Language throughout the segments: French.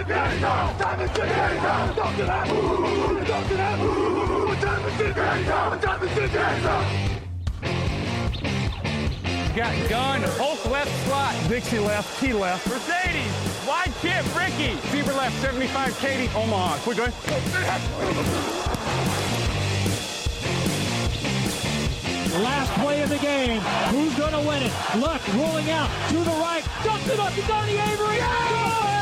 What time is it? Time is it now? Talk to that. Talk to that. Time is it now? What time is it now? Got gun, Hulk left slot. Dixie left, T left. Mercedes, wide chip, Ricky. Fever left, 75, Katie, Omaha. Quick, go Last play of the game. Who's going to win it? Luck rolling out to the right. Dumps it up to Donnie Avery. Good!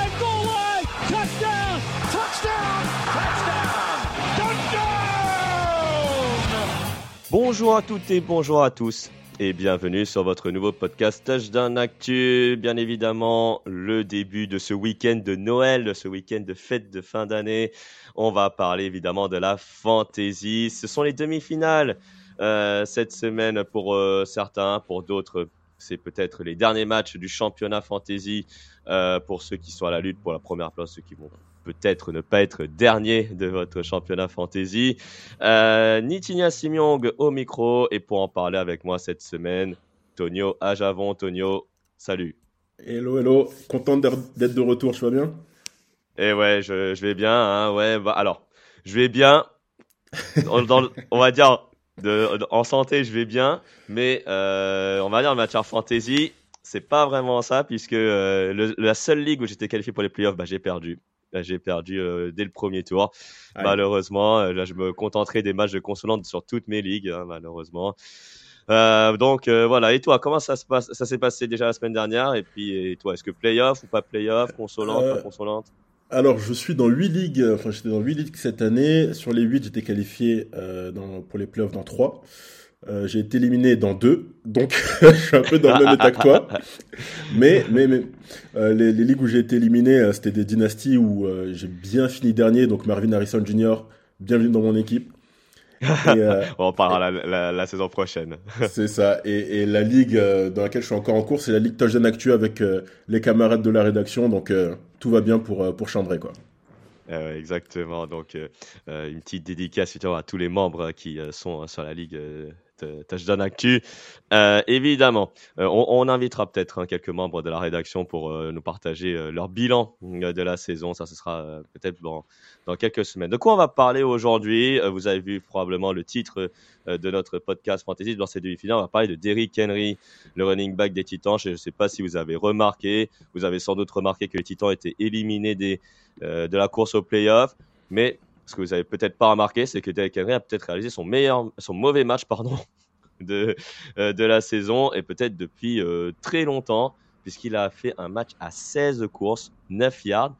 Bonjour à toutes et bonjour à tous et bienvenue sur votre nouveau podcast Touchdown Actu. Bien évidemment, le début de ce week-end de Noël, de ce week-end de fête de fin d'année. On va parler évidemment de la fantasy. Ce sont les demi-finales euh, cette semaine pour euh, certains, pour d'autres, c'est peut-être les derniers matchs du championnat fantasy euh, pour ceux qui sont à la lutte pour la première place, ceux qui vont peut-être ne pas être dernier de votre championnat fantasy. Euh, Nitinia Simiong au micro et pour en parler avec moi cette semaine, Tonio Ajavon. Tonio, salut. Hello, hello. Content d'être de retour, tu vas bien? Eh ouais, je, je vais bien. Hein, ouais, bah, alors, je vais bien. Dans, dans, on va dire de, de, en santé, je vais bien, mais euh, on va dire en matière fantasy, c'est pas vraiment ça puisque euh, le, la seule ligue où j'étais qualifié pour les playoffs, bah, j'ai perdu. Bah, j'ai perdu euh, dès le premier tour. Malheureusement, euh, là, je me contenterai des matchs de consolante sur toutes mes ligues, hein, malheureusement. Euh, donc euh, voilà. Et toi, comment ça se passe Ça s'est passé déjà la semaine dernière? Et puis, et toi, est-ce que playoff ou pas playoff, consolante, Euh, pas consolante? Alors, je suis dans 8 ligues, enfin j'étais dans 8 ligues cette année. Sur les 8, j'étais qualifié euh, dans, pour les playoffs dans 3. Euh, j'ai été éliminé dans 2, donc je suis un peu dans le même état que toi. Mais, mais, mais euh, les, les ligues où j'ai été éliminé, euh, c'était des dynasties où euh, j'ai bien fini dernier, donc Marvin Harrison Jr., bienvenue dans mon équipe. Et, On en parlera la, la, la saison prochaine. C'est ça. Et, et la ligue dans laquelle je suis encore en cours, c'est la ligue Touchdown Actu avec les camarades de la rédaction. Donc tout va bien pour, pour Chambray, quoi. Euh, exactement. Donc, euh, une petite dédicace à tous les membres qui euh, sont sur la ligue Touchdown Actu. Euh, évidemment, euh, on, invitera peut-être hein, quelques membres de la rédaction pour euh, nous partager euh, leur bilan euh, de la saison. Ça, ce sera euh, peut-être dans, dans quelques semaines. De quoi on va parler aujourd'hui? Euh, Vous avez vu probablement le titre euh, de notre podcast Fantasy. Dans ces demi-finales, on va parler de Derrick Henry, le running back des Titans. Je ne sais pas si vous avez remarqué. Vous avez sans doute remarqué que les Titans étaient éliminés des euh, de la course au playoff. Mais ce que vous avez peut-être pas remarqué, c'est que Derrick Henry a peut-être réalisé son meilleur, son mauvais match, pardon, de, euh, de la saison et peut-être depuis euh, très longtemps, puisqu'il a fait un match à 16 courses, 9 yards,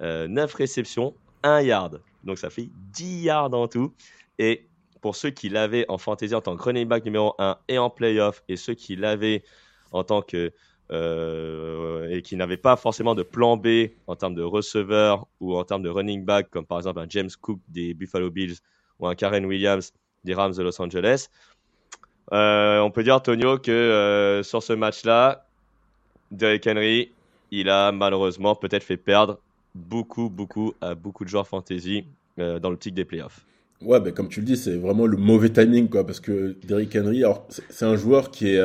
euh, 9 réceptions, 1 yard. Donc ça fait 10 yards en tout. Et pour ceux qui l'avaient en fantasy en tant que running back numéro 1 et en playoff, et ceux qui l'avaient en tant que euh, et qui n'avaient pas forcément de plan B en termes de receveur ou en termes de running back, comme par exemple un James Cook des Buffalo Bills ou un Karen Williams des Rams de Los Angeles. Euh, on peut dire, Tonio, que euh, sur ce match-là, Derrick Henry, il a malheureusement peut-être fait perdre beaucoup, beaucoup à beaucoup de joueurs fantasy dans l'optique des playoffs. Ouais, ben, comme tu le dis, c'est vraiment le mauvais timing, quoi, parce que Derrick Henry, c'est un joueur qui est,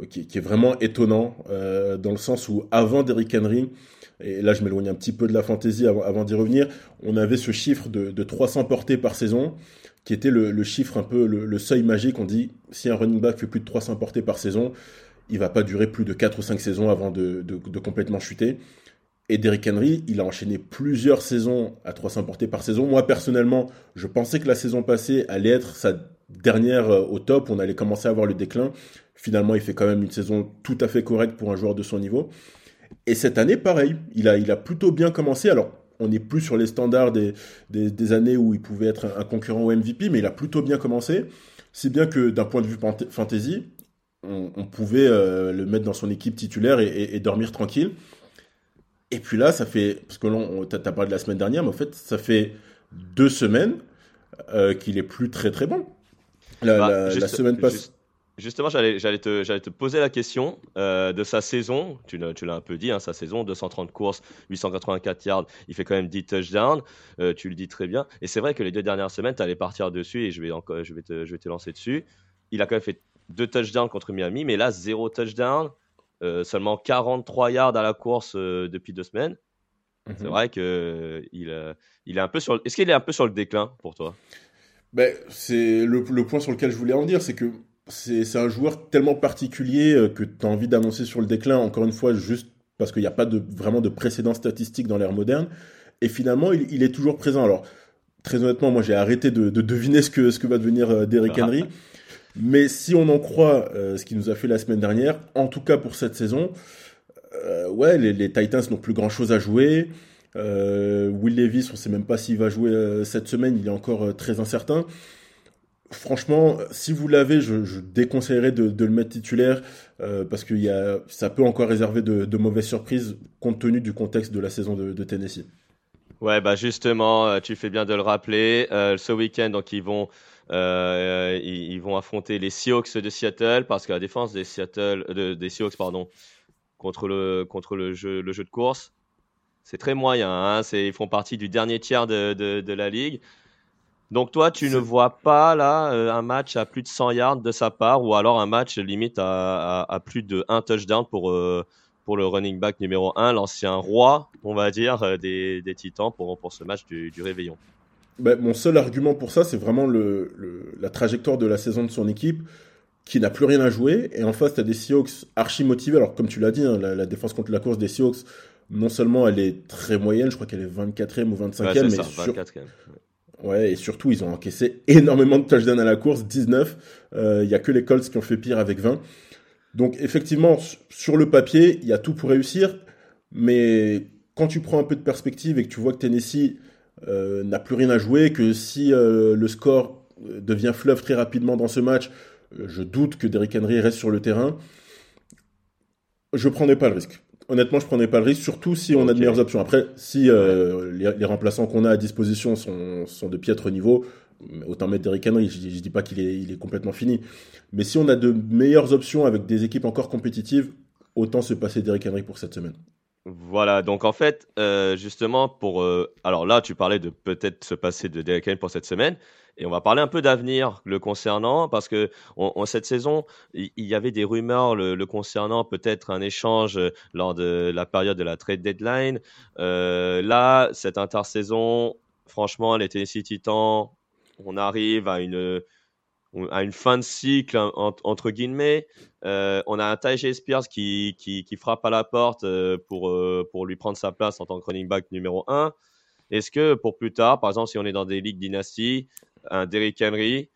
euh, qui, est vraiment étonnant, euh, dans le sens où avant Derrick Henry, et là je m'éloigne un petit peu de la fantaisie avant, d'y revenir, on avait ce chiffre de, 300 portées par saison, qui était le, chiffre un peu, le, seuil magique. On dit, si un running back fait plus de 300 portées par saison, il va pas durer plus de 4 ou 5 saisons avant de, complètement chuter. Et Derrick Henry, il a enchaîné plusieurs saisons à 300 portées par saison. Moi, personnellement, je pensais que la saison passée allait être sa dernière euh, au top. On allait commencer à voir le déclin. Finalement, il fait quand même une saison tout à fait correcte pour un joueur de son niveau. Et cette année, pareil, il a, il a plutôt bien commencé. Alors, on n'est plus sur les standards des, des, années où il pouvait être un, concurrent au MVP, mais il a plutôt bien commencé. Si bien que d'un point de vue fantasy, on, pouvait euh, le mettre dans son équipe titulaire et, dormir tranquille. Et puis là, ça fait, parce que tu as parlé de la semaine dernière, mais en fait, ça fait deux semaines euh, qu'il est plus très très bon. La, bah, semaine passée. Justement, j'allais, te, te, poser la question euh, de sa saison. Tu, l'as un peu dit, hein, sa saison, 230 courses, 884 yards, il fait quand même 10 touchdowns. Euh, tu le dis très bien. Et c'est vrai que les deux dernières semaines, tu allais partir dessus et je vais, encore, je, vais te, je vais te lancer dessus. Il a quand même fait deux touchdowns contre Miami, mais là, zéro touchdown, euh, seulement 43 yards à la course depuis deux semaines. C'est mhm. vrai qu'il il est un peu sur. Est-ce qu'il est un peu sur le déclin pour toi? Ben, c'est le, le, point sur lequel je voulais en dire, c'est que c'est un joueur tellement particulier euh, que tu as envie d'annoncer sur le déclin, encore une fois, juste parce qu'il n'y a pas de, vraiment de précédent statistique dans l'ère moderne. Et finalement, il, est toujours présent. Alors, très honnêtement, moi, j'ai arrêté de, deviner ce que, ce que va devenir euh, Derrick Henry. Mais si on en croit euh, ce qu'il nous a fait la semaine dernière, en tout cas pour cette saison, ouais, les, les Titans n'ont plus grand-chose à jouer. Will Levis, on ne sait même pas s'il va jouer cette semaine, il est encore très incertain franchement, si vous l'avez, je, déconseillerais de, le mettre titulaire euh, parce que y a, ça peut encore réserver de, mauvaises surprises compte tenu du contexte de la saison de, Tennessee. Ouais, bah justement, euh, tu fais bien de le rappeler. Euh, ce week-end, donc ils vont ils, vont affronter les Seahawks de Seattle parce que la défense des Seahawks pardon contre le contre le jeu de course c'est très moyen. Hein, ils font partie du dernier tiers de, de la ligue. Donc toi, tu ne vois pas là euh, un match à plus de 100 yards de sa part ou alors un match limite à, plus de 1 touchdown pour, euh, pour le running back numéro 1, l'ancien roi, on va dire, euh, des, des Titans pour, pour ce match du, du réveillon. Ben, mon seul argument pour ça, c'est vraiment le, la trajectoire de la saison de son équipe qui n'a plus rien à jouer. Et en face, tu as des Seahawks archi motivés. Alors, comme tu l'as dit, hein, la, défense contre la course des Seahawks, non seulement elle est très moyenne, je crois qu'elle est 24e ou 25e, mais ça, 24e. Ouais, et surtout, ils ont encaissé énormément de touchdowns à la course, 19. Il euh, n'y a que les Colts qui ont fait pire avec 20. Donc, effectivement, sur le papier, il y a tout pour réussir. Mais quand tu prends un peu de perspective et que tu vois que Tennessee euh, n'a plus rien à jouer, que si euh, le score devient fleuve très rapidement dans ce match, je doute que Derrick Henry reste sur le terrain. Je ne prendrai pas le risque honnêtement, je prenais pas le risque, surtout si on a de meilleures options. Après, si euh, les, remplaçants qu'on a à disposition sont, sont, de piètre niveau, autant mettre Derrick Henry. Je, je dis pas qu'il est, il est complètement fini. Mais si on a de meilleures options avec des équipes encore compétitives, autant se passer Derrick Henry pour cette semaine. Voilà, donc en fait, euh, justement, pour. Euh, alors là, tu parlais de peut-être se passer de Derrick Henry pour cette semaine. Et on va parler un peu d'avenir le concernant, parce que en cette saison, il y, avait des rumeurs le, concernant, peut-être un échange euh, lors de la période de la trade deadline. Euh, là, cette intersaison, franchement, les Tennessee Titans, on arrive à une à une fin de cycle entre guillemets. Euh, on a un Tajay Spears qui, qui, frappe à la porte euh, pour, euh, pour lui prendre sa place en tant que running back numéro 1. Est-ce que pour plus tard, par exemple, si on est dans des ligues dynastie, un Derrick Henry,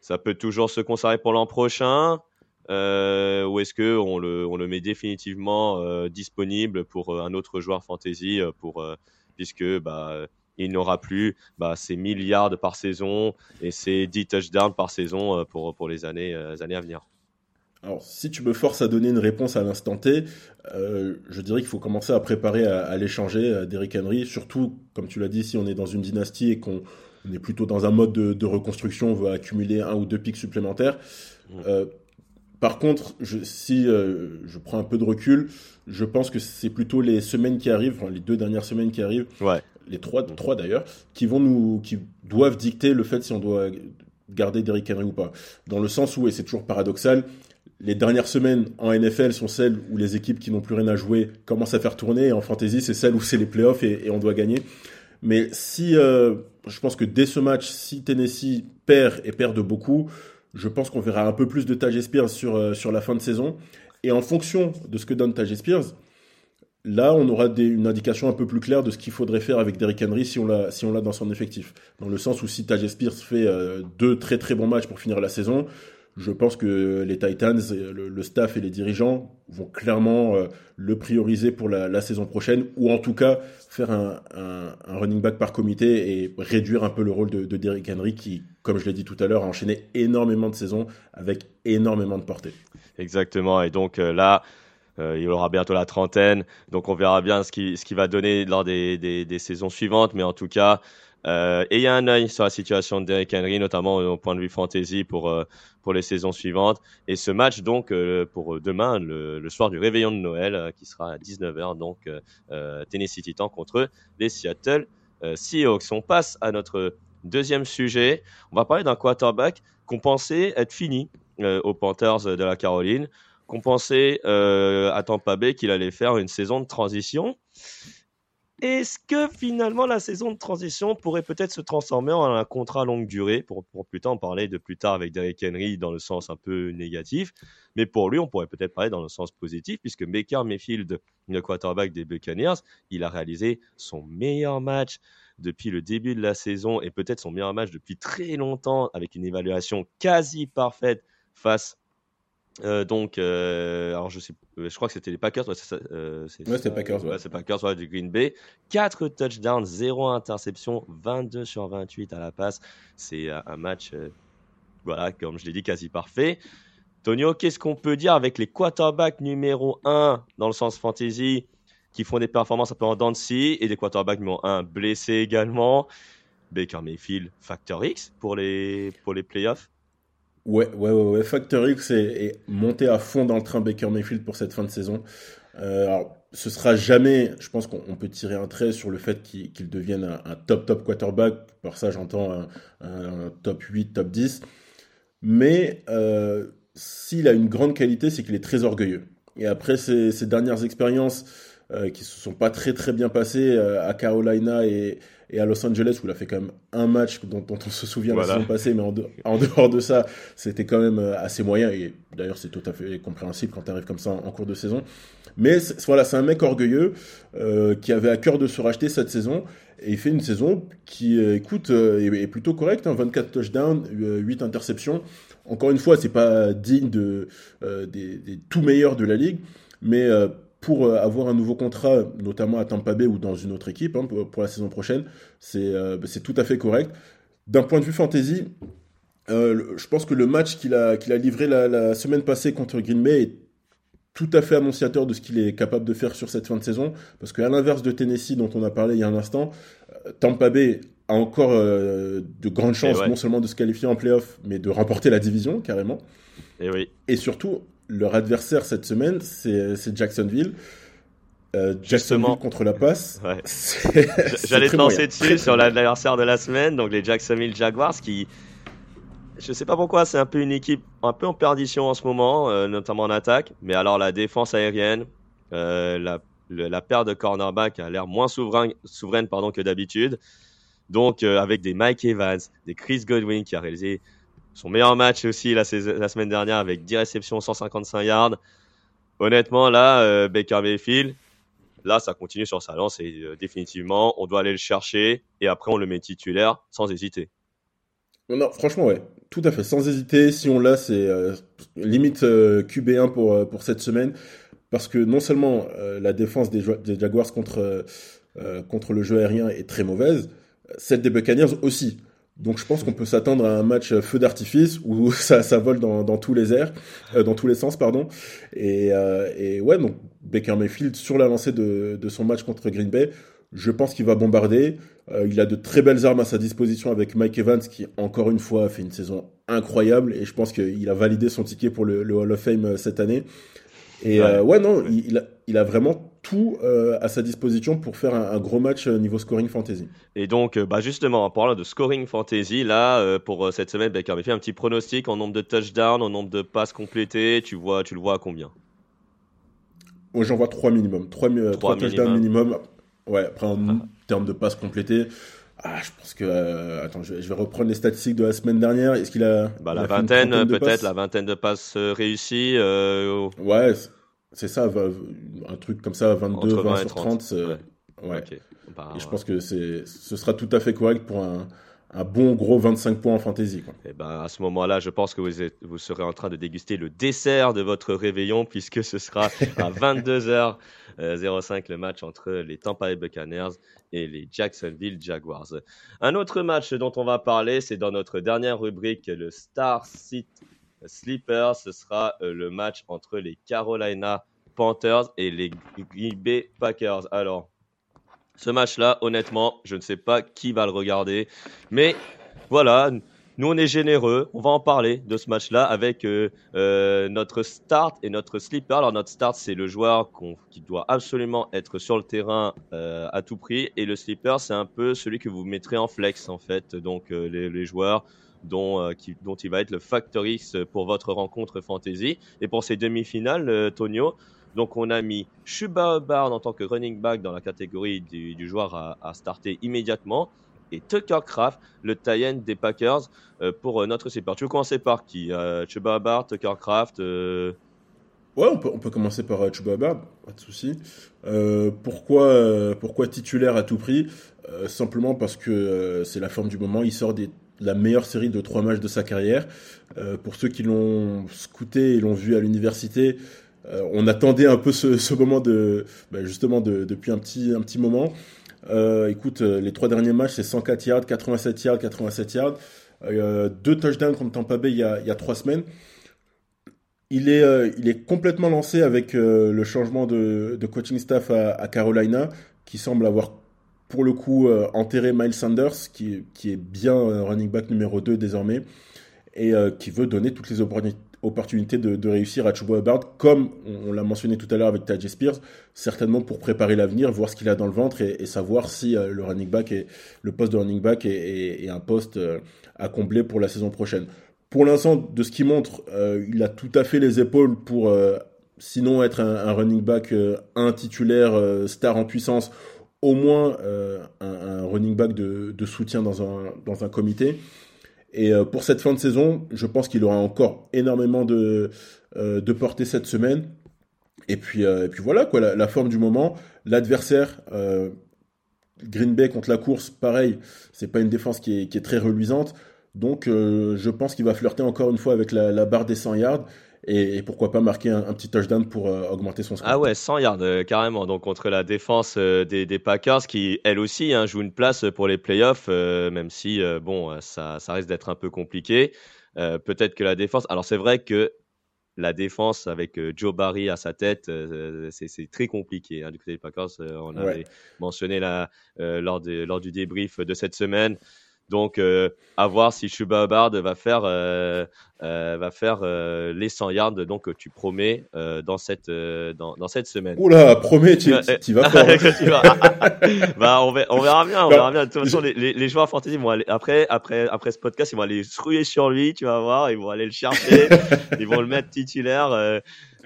ça peut toujours se conserver pour l'an prochain ou est-ce que on le, on le met définitivement disponible pour un autre joueur fantasy pour puisque bah il n'aura plus bah, ses milliards par saison et ses 10 touchdowns par saison pour, pour les années, années à venir. Alors, si tu me forces à donner une réponse à l'instant T, je dirais qu'il faut commencer à préparer à, l'échanger, Derrick Henry, surtout, comme tu l'as dit, si on est dans une dynastie et qu'on on est plutôt dans un mode de, reconstruction, on veut accumuler un ou deux pics supplémentaires. Mmh. Euh, par contre, je, si euh, je prends un peu de recul, je pense que c'est plutôt les semaines qui arrivent, les deux dernières semaines qui arrivent, les trois, trois d'ailleurs, qui vont nous, qui doivent dicter le fait si on doit garder Derrick Henry ou pas. Dans le sens où, et c'est toujours paradoxal, les dernières semaines en NFL sont celles où les équipes qui n'ont plus rien à jouer commencent à faire tourner. Et en fantasy, c'est celles où c'est les playoffs et, et, on doit gagner. Mais si, euh, je pense que dès ce match, si Tennessee perd et perd de beaucoup, je pense qu'on verra un peu plus de Taj Spears sur, euh, sur la fin de saison. Et en fonction de ce que donne Taj Spears, là, on aura une indication un peu plus claire de ce qu'il faudrait faire avec Derrick Henry si on l'a si dans son effectif. Dans le sens où si Taj Spears fait euh, deux très très bons matchs pour finir la saison, je pense que les Titans, le, staff et les dirigeants vont clairement euh, le prioriser pour la, saison prochaine, ou en tout cas faire un, running back par comité et réduire un peu le rôle de, de Derrick Henry qui, comme je l'ai dit tout à l'heure, a enchaîné énormément de saisons avec énormément de portée. Exactement, et donc euh, là, euh, il aura bientôt la trentaine, donc on verra bien ce qu'il ce qui va donner lors des, des, des, saisons suivantes, mais en tout cas, euh, ayez un œil sur la situation de Derrick Henry, notamment au point de vue fantasy pour, euh, pour les saisons suivantes. Et ce match, donc, euh, pour demain, le, le, soir du réveillon de Noël, euh, qui sera à 19h, donc, Tennessee Titan contre les Seattle Seahawks. On passe à notre deuxième sujet. On va parler d'un quarterback qu'on pensait être fini aux Panthers de la Caroline, qu'on pensait à Tampa Bay qu'il allait faire une saison de transition. Est-ce que finalement la saison de transition pourrait peut-être se transformer en un contrat longue durée? Pour, pour plus tard en parler de plus tard avec Derrick Henry dans le sens un peu négatif, mais pour lui on pourrait peut-être parler dans le sens positif puisque Baker Mayfield, le quarterback des Buccaneers, il a réalisé son meilleur match depuis le début de la saison et peut-être son meilleur match depuis très longtemps avec une évaluation quasi parfaite face euh, donc, euh, alors je sais, euh, je crois que c'était les Packers. Ouais, c'est euh, ouais, Packers. Ouais, c'est Packers ouais, du Green Bay. 4 touchdowns, 0 interception, 22 sur 28 à la passe. C'est un match, voilà, comme je l'ai dit, quasi parfait. Tonio, qu'est-ce qu'on peut dire avec les quarterbacks numéro 1 dans le sens fantasy qui font des performances un peu en dents et des quarterbacks numéro 1 blessés également? Baker Mayfield, Factor X pour les, pour les playoffs? Ouais, ouais, ouais, ouais. Factor X est, monté à fond dans le train Baker Mayfield pour cette fin de saison. Euh, alors, ce sera jamais, je pense qu'on peut tirer un trait sur le fait qu'il devienne un, top, top quarterback. Par ça, j'entends un, top 8, top 10. Mais euh, s'il a une grande qualité, c'est qu'il est très orgueilleux. Et après ces, ces dernières expériences euh, qui se sont pas très très bien passées euh, à Carolina et, et à Los Angeles où il a fait quand même un match dont, on se souvient la saison passée, mais en, dehors de ça, c'était quand même euh, assez moyen. Et d'ailleurs, c'est tout à fait compréhensible quand tu arrives comme ça en, cours de saison. Mais voilà, c'est un mec orgueilleux euh, qui avait à cœur de se racheter cette saison. Et il fait une saison qui, écoute, est, plutôt correcte. Hein, 24 touchdowns, 8 interceptions. Encore une fois, c'est pas digne de, des, des, tout meilleurs de la ligue. Mais pour euh, avoir un nouveau contrat, notamment à Tampa Bay ou dans une autre équipe hein, pour, la saison prochaine, euh, c'est tout à fait correct. D'un point de vue fantasy, euh, je pense que le match qu'il a, qu'il a livré la, semaine passée contre Green Bay est tout à fait annonciateur de ce qu'il est capable de faire sur cette fin de saison. Parce qu'à l'inverse de Tennessee, dont on a parlé il y a un instant, Tampa Bay a encore de grandes chances, non seulement de se qualifier en playoff, mais de remporter la division carrément. Et, oui. Et surtout, leur adversaire cette semaine, c'est Jacksonville. Euh, Jacksonville contre la passe. Ouais. J'allais te lancer dessus sur l'adversaire de la semaine, donc les Jacksonville Jaguars qui, je sais pas pourquoi, c'est un peu une équipe un peu en perdition en ce moment, euh, notamment en attaque. Mais alors la défense aérienne, euh, la, la paire de cornerback a l'air moins souverain, souveraine pardon, que d'habitude. Donc euh, avec des Mike Evans, des Chris Godwin qui a réalisé son meilleur match aussi la, semaine dernière avec 10 réceptions, 155 yards. Honnêtement, là, euh, Baker Mayfield, là, ça continue sur sa lance et euh, définitivement, on doit aller le chercher et après, on le met titulaire sans hésiter. Non, franchement, ouais, tout à fait, sans hésiter. Si on l'a, c'est euh, limite QB1 pour, pour cette semaine. Parce que non seulement la défense des, des Jaguars contre, contre le jeu aérien est très mauvaise, celle des Buccaneers aussi. Donc je pense qu'on peut s'attendre à un match feu d'artifice où ça, ça vole dans, dans tous les airs, euh, dans tous les sens, pardon. Et, euh, et, ouais, donc Baker Mayfield sur la lancée de, de son match contre Green Bay, je pense qu'il va bombarder. Euh, il a de très belles armes à sa disposition avec Mike Evans qui encore une fois a fait une saison incroyable et je pense qu'il a validé son ticket pour le, le, Hall of Fame cette année. Et ouais, ouais non, il, il, a, il a vraiment tout euh, à sa disposition pour faire un, gros match euh, niveau scoring fantasy. Et donc, bah justement, en parlant de scoring fantasy, là, pour cette semaine, Baker fait un petit pronostic en nombre de touchdowns, en nombre de passes complétées. Tu, vois, tu le vois à combien? Moi, j'en vois 3 minimum. 3, touchdowns minimum. Ouais, après, en ah. termes de passes complétées. Ah, je pense que. attends, je vais, reprendre les statistiques de la semaine dernière. Est-ce qu'il a. Bah, la vingtaine, peut-être, la vingtaine de passes réussies. Ouais, c'est ça, un truc comme ça, 22, 20, sur 30. ouais. Bah, et je pense que ce sera tout à fait correct pour un, un bon gros 25 points en fantasy. Quoi. Et eh ben, à ce moment-là, je pense que vous, êtes, vous serez en train de déguster le dessert de votre réveillon puisque ce sera à 22h05 euh, le match entre les Tampa Bay Buccaneers et les Jacksonville Jaguars. Un autre match dont on va parler, c'est dans notre dernière rubrique, le Star City Sleeper, ce sera euh, le match entre les Carolina Panthers et les Green Bay Packers. Alors, ce match-là, honnêtement, je ne sais pas qui va le regarder, mais voilà, nous on est généreux, on va en parler de ce match-là avec euh, euh, notre start et notre sleeper. Alors notre start, c'est le joueur qui doit absolument être sur le terrain à tout prix, et le sleeper, c'est un peu celui que vous mettrez en flex en fait, donc les joueurs dont, euh, dont il va être le factor X pour votre rencontre fantasy. Et pour ces demi-finales, euh, Tonio, donc on a mis Chuba Hubbard en tant que running back dans la catégorie du, joueur à, starter immédiatement et Tucker Craft, le tie des Packers, euh, pour notre support. Tu veux commencer par qui Chuba Hubbard, Tucker Craft Ouais, on peut, on peut, commencer par Chuba Hubbard, pas de souci. pourquoi, pourquoi titulaire à tout prix? Simplement parce que c'est la forme du moment. Il sort des la meilleure série de trois matchs de sa carrière. Euh, pour ceux qui l'ont scouté et l'ont vu à l'université, euh, on attendait un peu ce, moment de, bah, justement depuis un petit, un petit moment. Euh, écoute, les trois derniers matchs, c'est 104 yards, 87 yards, 87 yards. deux touchdowns contre Tampa Bay il y a, trois semaines. Il est, il est complètement lancé avec le changement de, coaching staff à, Carolina, qui semble avoir pour le coup euh, enterré Miles Sanders, qui, est bien euh, running back numéro 2 désormais, et euh, qui veut donner toutes les opportunités de, réussir à Chuba Hubbard, comme on, l'a mentionné tout à l'heure avec Tajay Spears, certainement pour préparer l'avenir, voir ce qu'il a dans le ventre et, savoir si le running back et le poste de running back est, un poste à combler pour la saison prochaine. Pour l'instant, de ce qu'il montre, il a tout à fait les épaules pour sinon être un, un running back un titulaire star en puissance au moins euh, un, running back de, soutien dans un, comité. Et euh, pour cette fin de saison, je pense qu'il aura encore énormément de, euh, portée cette semaine. Et puis, voilà, quoi, la, forme du moment. L'adversaire, Green Bay contre la course, pareil, c'est pas une défense qui est, qui est très reluisante. Donc je pense qu'il va flirter encore une fois avec la, la barre des 100 yards et, pourquoi pas marquer un, petit touchdown pour euh, augmenter son score. Ah ouais, 100 yards euh, carrément. Donc contre la défense euh, des, Packers qui, elle aussi, hein, joue une place pour les playoffs, même si bon, ça, ça risque d'être un peu compliqué. Peut-être que la défense. Alors c'est vrai que la défense avec Joe Barry à sa tête, c'est très compliqué. Hein, du côté des Packers, on avait mentionné là, lors, lors du débrief de cette semaine. Donc, euh, à voir si Chuba Hubbard va faire, euh, euh, va faire les 100 yards donc, que tu promets dans, cette, dans, dans, cette semaine. Oula, promets, tu, tu vas bah, on, verra, on verra bien. On verra bien. De toute façon, les, les, joueurs fantasy vont aller, après, après, après ce podcast, ils vont aller se ruer sur lui, tu vas voir. Ils vont aller le chercher. ils vont le mettre titulaire.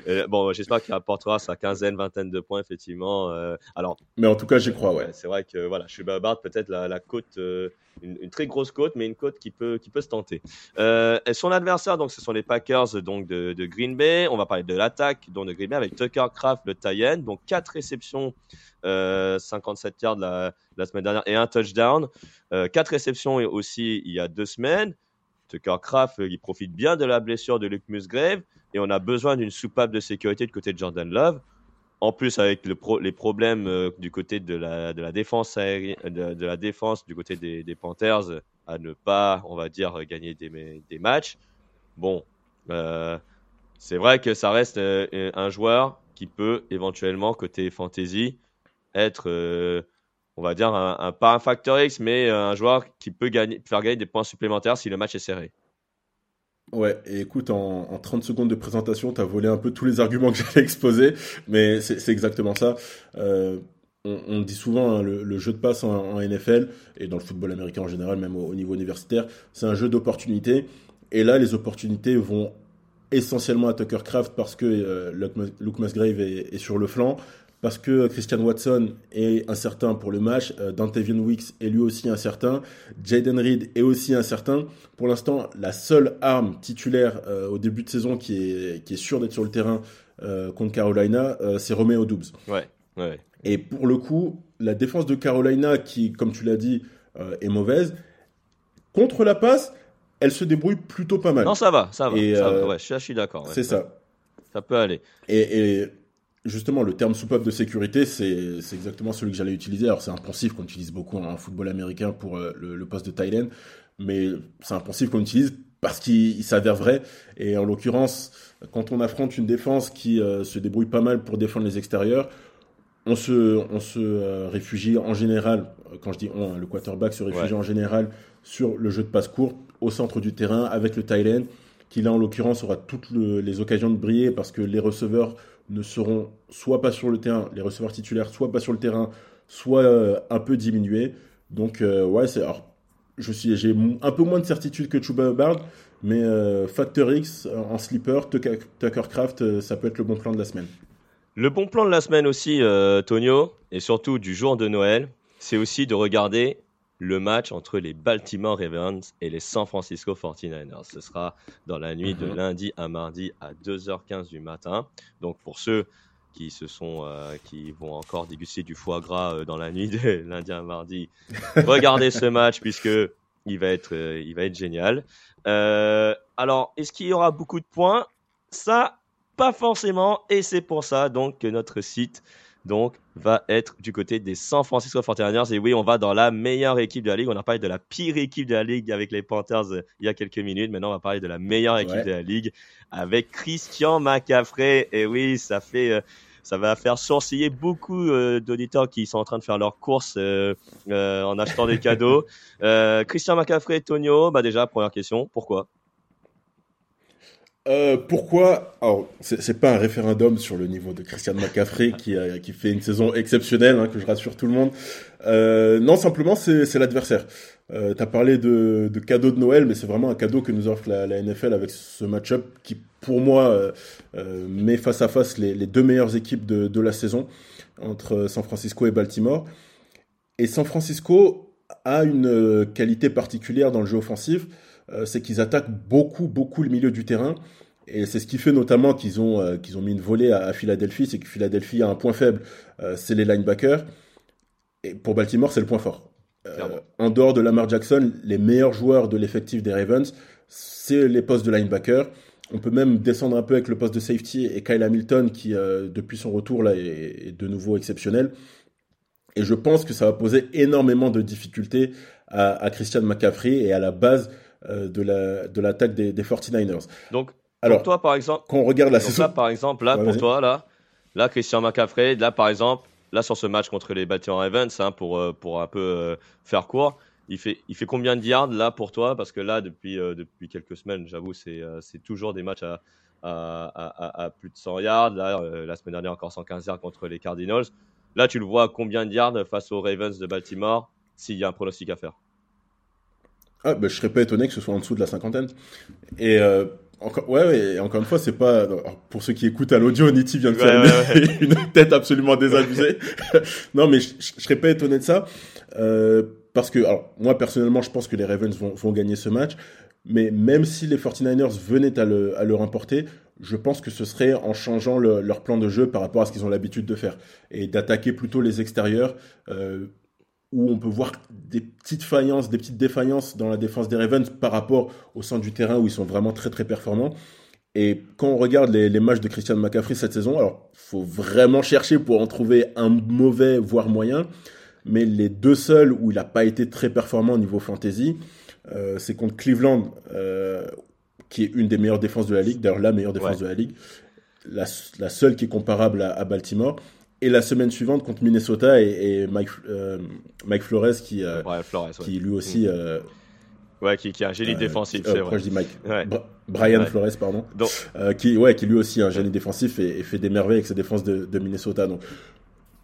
Euh, bon, j'espère qu'il apportera sa quinzaine, vingtaine de points, effectivement. Euh, alors, mais en tout cas, j'y crois, ouais. C'est vrai que voilà, je suis Bard, peut-être la, la, côte, euh, une, très grosse côte, mais une côte qui peut, qui peut se tenter. son adversaire, donc, ce sont les Packers donc, de, Green Bay. On va parler de l'attaque donc, de Green Bay avec Tucker Craft, le tie donc quatre réceptions, 57 yards la, semaine dernière et un touchdown. quatre réceptions aussi il y a deux semaines. Tucker Craft, il profite bien de la blessure de Luke Musgrave et on a besoin d'une soupape de sécurité du côté de Jordan Love. En plus, avec les problèmes euh, du côté de la, défense du côté des, Panthers à ne pas, on va dire, gagner des matchs. Bon, euh, c'est vrai que ça reste euh, un joueur qui peut éventuellement, côté fantasy, être, on va dire, un, pas un factor X, mais un joueur qui peut gagner, faire gagner des points supplémentaires si le match est serré. Ouais, et écoute, en, en 30 secondes de présentation, tu as volé un peu tous les arguments que j'allais exposer, mais c'est exactement ça. Euh, on, dit souvent hein, le, jeu de passe en, NFL, et dans le football américain en général, même au, au niveau universitaire, c'est un jeu d'opportunités. Et là, les opportunités vont essentiellement à Tucker Craft parce que euh, Luke Musgrave est, est, sur le flanc, parce que Christian Watson est incertain pour le match, euh, Dantevion Wicks est lui aussi incertain, Jaden Reed est aussi incertain. Pour l'instant, la seule arme titulaire euh, au début de saison qui est, qui est sûre d'être sur le terrain euh, contre Carolina, euh, c'est Romeo Doubs. Ouais, ouais. Et pour le coup, la défense de Carolina, qui, comme tu l'as dit, euh, est mauvaise, contre la passe, elle se débrouille plutôt pas mal. Non, ça va, ça va. Et, ça va. Ouais, je, suis d'accord. Ouais, c'est ça. Ça peut aller. Et, et justement, le terme soupape de sécurité, c'est exactement celui que j'allais utiliser. Alors, c'est un poncif qu'on utilise beaucoup en football américain pour euh, le, le, poste de Thailand, mais c'est un poncif qu'on utilise parce qu'il s'avère vrai. Et en l'occurrence, quand on affronte une défense qui euh, se débrouille pas mal pour défendre les extérieurs, on se, on se euh, réfugie en général, quand je dis on, le quarterback se réfugie ouais. en général sur le jeu de passe court au centre du terrain avec le Thailand, qui là en l'occurrence aura toutes le, les occasions de briller parce que les receveurs ne seront soit pas sur le terrain, les receveurs titulaires, soit pas sur le terrain, soit euh, un peu diminués. Donc, euh, ouais, c'est. Alors, je suis, j'ai un peu moins de certitude que Chuba Hubbard, mais euh, Factor X en sleeper, Tuckercraft, euh, ça peut être le bon plan de la semaine. Le bon plan de la semaine aussi, euh, Tonio, et surtout du jour de Noël, c'est aussi de regarder le match entre les Baltimore Ravens et les San Francisco 49ers. Ce sera dans la nuit de lundi à mardi à 2h15 du matin. Donc pour ceux qui se sont euh, qui vont encore déguster du foie gras euh, dans la nuit de lundi à mardi, regardez ce match puisque il va être euh, il va être génial. Alors, est-ce qu'il y aura beaucoup de points? Ça pas forcément et c'est pour ça donc que notre site donc va être du côté des San Francisco 49ers. Et oui, on va dans la meilleure équipe de la ligue. On a parlé de la pire équipe de la ligue avec les Panthers euh, il y a quelques minutes. Maintenant, on va parler de la meilleure équipe ouais. de la ligue avec Christian McCaffrey. Et oui, ça fait, euh, ça va faire sourciller beaucoup euh, d'auditeurs qui sont en train de faire leurs courses en achetant des cadeaux. Christian McCaffrey, Tonio, bah déjà, première question, pourquoi? Euh, pourquoi Alors, c'est pas un référendum sur le niveau de Christian McCaffrey qui, fait une saison exceptionnelle, hein, que je rassure tout le monde. Euh, non, simplement, c'est l'adversaire. Euh, tu as parlé de, de cadeau de Noël, mais c'est vraiment un cadeau que nous offre la, NFL avec ce match-up qui, pour moi, euh, met face à face les, deux meilleures équipes de, la saison entre San Francisco et Baltimore. Et San Francisco a une qualité particulière dans le jeu offensif, c'est qu'ils attaquent beaucoup, beaucoup le milieu du terrain. Et c'est ce qui fait notamment qu'ils ont, euh, qu'ils ont mis une volée à, à Philadelphie, c'est que Philadelphie a un point faible, euh, c'est les linebackers. Et pour Baltimore, c'est le point fort. Euh, en dehors de Lamar Jackson, les meilleurs joueurs de l'effectif des Ravens, c'est les postes de linebacker. On peut même descendre un peu avec le poste de safety et Kyle Hamilton qui, euh, depuis son retour, là, est, est, de nouveau exceptionnel. Et je pense que ça va poser énormément de difficultés à, à Christian McCaffrey et à la base euh, de l'attaque la, de des, des 49ers. Donc, alors, pour toi, par exemple, quand on regarde la saison, là, par exemple, là, ouais, pour toi, là, là, Christian McCaffrey, là, par exemple, là, sur ce match contre les Baltimore Ravens, hein, pour, euh, pour un peu euh, faire court, il fait, il fait combien de yards là pour toi? Parce que là, depuis, euh, depuis quelques semaines, j'avoue, c'est euh, toujours des matchs à, à, à, à, plus de 100 yards. Là, euh, la semaine dernière, encore 115 yards contre les Cardinals. Là, tu le vois combien de yards face aux Ravens de Baltimore s'il y a un pronostic à faire? Ah, ben, je serais pas étonné que ce soit en dessous de la cinquantaine. Et euh, encore, ouais, ouais, encore une fois, c'est pas pour ceux qui écoutent à l'audio, Niti vient de faire ouais, une, tête absolument désabusée. non, mais je, je, serais pas étonné de ça euh, parce que, alors, moi personnellement, je pense que les Ravens vont, vont gagner ce match. Mais même si les 49ers venaient à le, à le remporter, je pense que ce serait en changeant le, leur plan de jeu par rapport à ce qu'ils ont l'habitude de faire et d'attaquer plutôt les extérieurs. Euh, où on peut voir des petites faillances, des petites défaillances dans la défense des Ravens par rapport au centre du terrain où ils sont vraiment très très performants. Et quand on regarde les, les matchs de Christian McCaffrey cette saison, alors faut vraiment chercher pour en trouver un mauvais voire moyen, mais les deux seuls où il n'a pas été très performant au niveau fantasy, euh, c'est contre Cleveland, euh, qui est une des meilleures défenses de la ligue, d'ailleurs la meilleure défense ouais. de la ligue, la, la, seule qui est comparable à, à Baltimore et la semaine suivante contre Minnesota et, et Mike, euh, Mike, Flores qui, euh, ouais, Flores, qui lui aussi mmh. euh, Ouais, qui, qui est un génie Euh, défensif, euh, c'est vrai. je dis Mike Ouais. Brian. Flores, pardon. Donc, Euh, qui, ouais, qui lui aussi est un génie défensif et, et fait des merveilles avec ses défenses de, de Minnesota. Donc,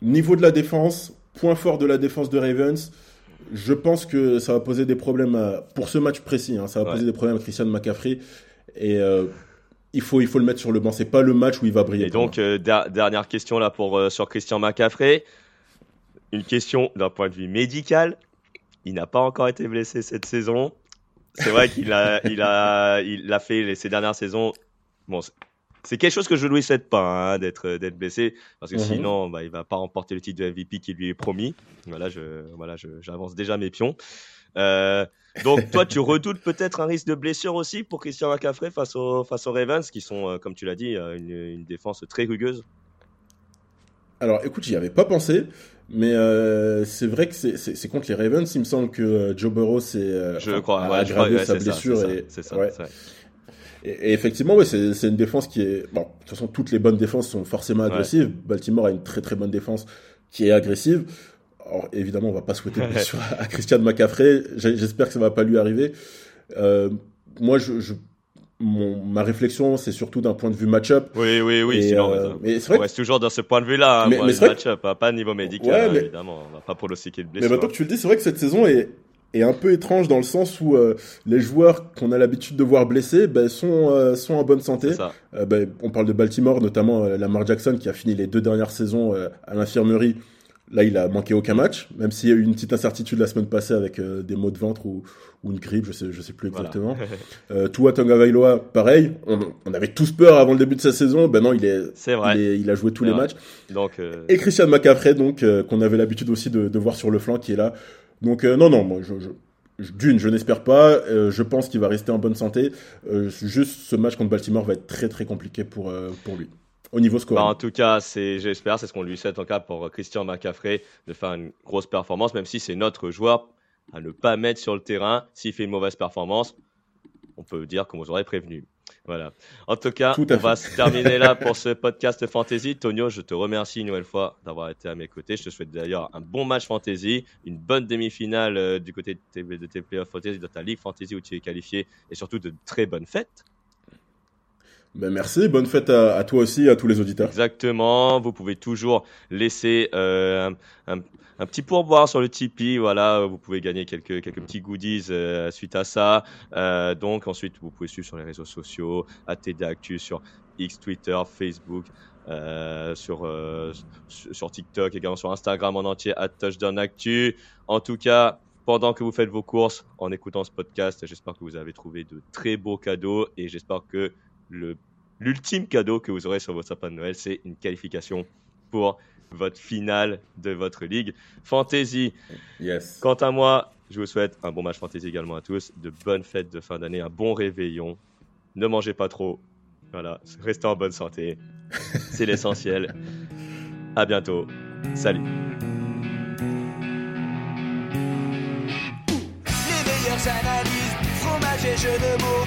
niveau de la défense, point fort de la défense de Ravens, je pense que ça va poser des problèmes à- pour ce match précis. hein, ça va poser des problèmes à Christian McCaffrey et euh, il faut il faut le mettre sur le banc. C'est pas le match où il va briller. Et donc, euh, der- dernière question là pour, euh, sur Christian McCaffrey. Une question d'un point de vue médical. Il n'a pas encore été blessé cette saison. C'est vrai qu'il a, il a, il a fait les- ces dernières saisons. Bon, c'est- quelque chose que je ne lui souhaite pas hein, d'être d'être blessé parce que Mhm. sinon, bah, il va pas remporter le titre de MVP qui lui est promis. Voilà, je, voilà, je- j'avance déjà mes pions. Euh, donc, toi, tu redoutes peut-être un risque de blessure aussi pour Christian McCaffrey face aux, face aux Ravens, qui sont, euh, comme tu l'as dit, euh, une, une défense très rugueuse. Alors écoute, j'y avais pas pensé, mais euh, c'est vrai que c'est- contre les Ravens. Il me semble que Joe Burrow s'est Je crois, je crois, aggravé ouais, sa blessure. c'est ça, et, effectivement, c'est c'est une défense qui est. Bon, de toute façon, toutes les bonnes défenses sont forcément agressives. Baltimore a une très très bonne défense qui est agressive. Alors évidemment, on va pas souhaiter blessure à Christian McCaffrey. J'ai- J'espère que ça va pas lui arriver. Euh, moi, je, je- mon, ma réflexion, c'est surtout d'un point de vue match-up. Oui, oui, oui, Et, sinon, euh, mais, mais on que- reste toujours dans ce point de vue-là, hein, Mais- mais match-up, hein, pas niveau médical, Ouais, hein, mais- évidemment, on va pas pronostiquer de Mais blessure. maintenant que tu le dis, c'est vrai que cette saison est, est un peu étrange dans le sens où euh, les joueurs qu'on a l'habitude de voir blessés ben, sont, euh, sont en bonne santé. Ben, on parle de Baltimore, notamment Lamar Jackson qui a fini les deux dernières saisons à l'infirmerie. Là, il a manqué aucun match, même s'il y a eu une petite incertitude la semaine passée avec euh, des maux de ventre ou, ou une grippe, je sais, je sais plus Voilà. exactement. euh, Tua Tagovailoa, pareil. On, on avait tous peur avant le début de sa saison. Ben non, il est, vrai. il, est- il a joué tous les vrai. matchs. Donc, euh, Et Christian McCaffrey, donc, euh, qu'on avait l'habitude aussi de, de voir sur le flanc, qui est là. Donc, non, non, moi, je, je- je- d'une, je n'espère pas. Euh, je pense qu'il va rester en bonne santé. Euh, juste, ce match contre Baltimore va être très, très compliqué pour, euh, pour lui. Au niveau score. bah, en tout cas, c'est, j'espère, c'est ce qu'on lui souhaite en cas pour Christian McCaffrey de faire une grosse performance, même si c'est notre joueur à ne pas mettre sur le terrain. S'il fait une mauvaise performance, on peut dire qu'on vous aurait prévenu. Voilà. En tout cas, Tout on va se terminer là pour ce podcast fantasy. Tonio, je te remercie une nouvelle fois d'avoir été à mes côtés. Je te souhaite d'ailleurs un bon match fantasy, une bonne demi-finale euh, du côté de tes, de tes playoffs fantasy, de ta ligue fantasy où tu es qualifié, et surtout de très bonnes fêtes. Ben, merci. Bonne fête à, à toi aussi à tous les auditeurs. Exactement. Vous pouvez toujours laisser euh, un, un- petit pourboire sur le Tipeee. Voilà, vous pouvez gagner quelques, quelques petits goodies euh, suite à ça. Euh, donc ensuite, vous pouvez suivre sur les réseaux sociaux, ATD Actu sur X, Twitter, Facebook. euh, sur, euh, sur TikTok, également sur Instagram en entier, à Touchdown Actu. En tout cas, pendant que vous faites vos courses, en écoutant ce podcast, j'espère que vous avez trouvé de très beaux cadeaux et j'espère que l'ultime cadeau que vous aurez sur votre sapin de Noël, c'est une qualification pour votre finale de votre ligue fantasy. Yes. Quant à moi, je vous souhaite un bon match fantasy également à tous, de bonnes fêtes de fin d'année, un bon réveillon. Ne mangez pas trop. Voilà, restez en bonne santé. C'est l'essentiel. À bientôt. Salut. Les meilleures analyses, fromage et jeux de mots,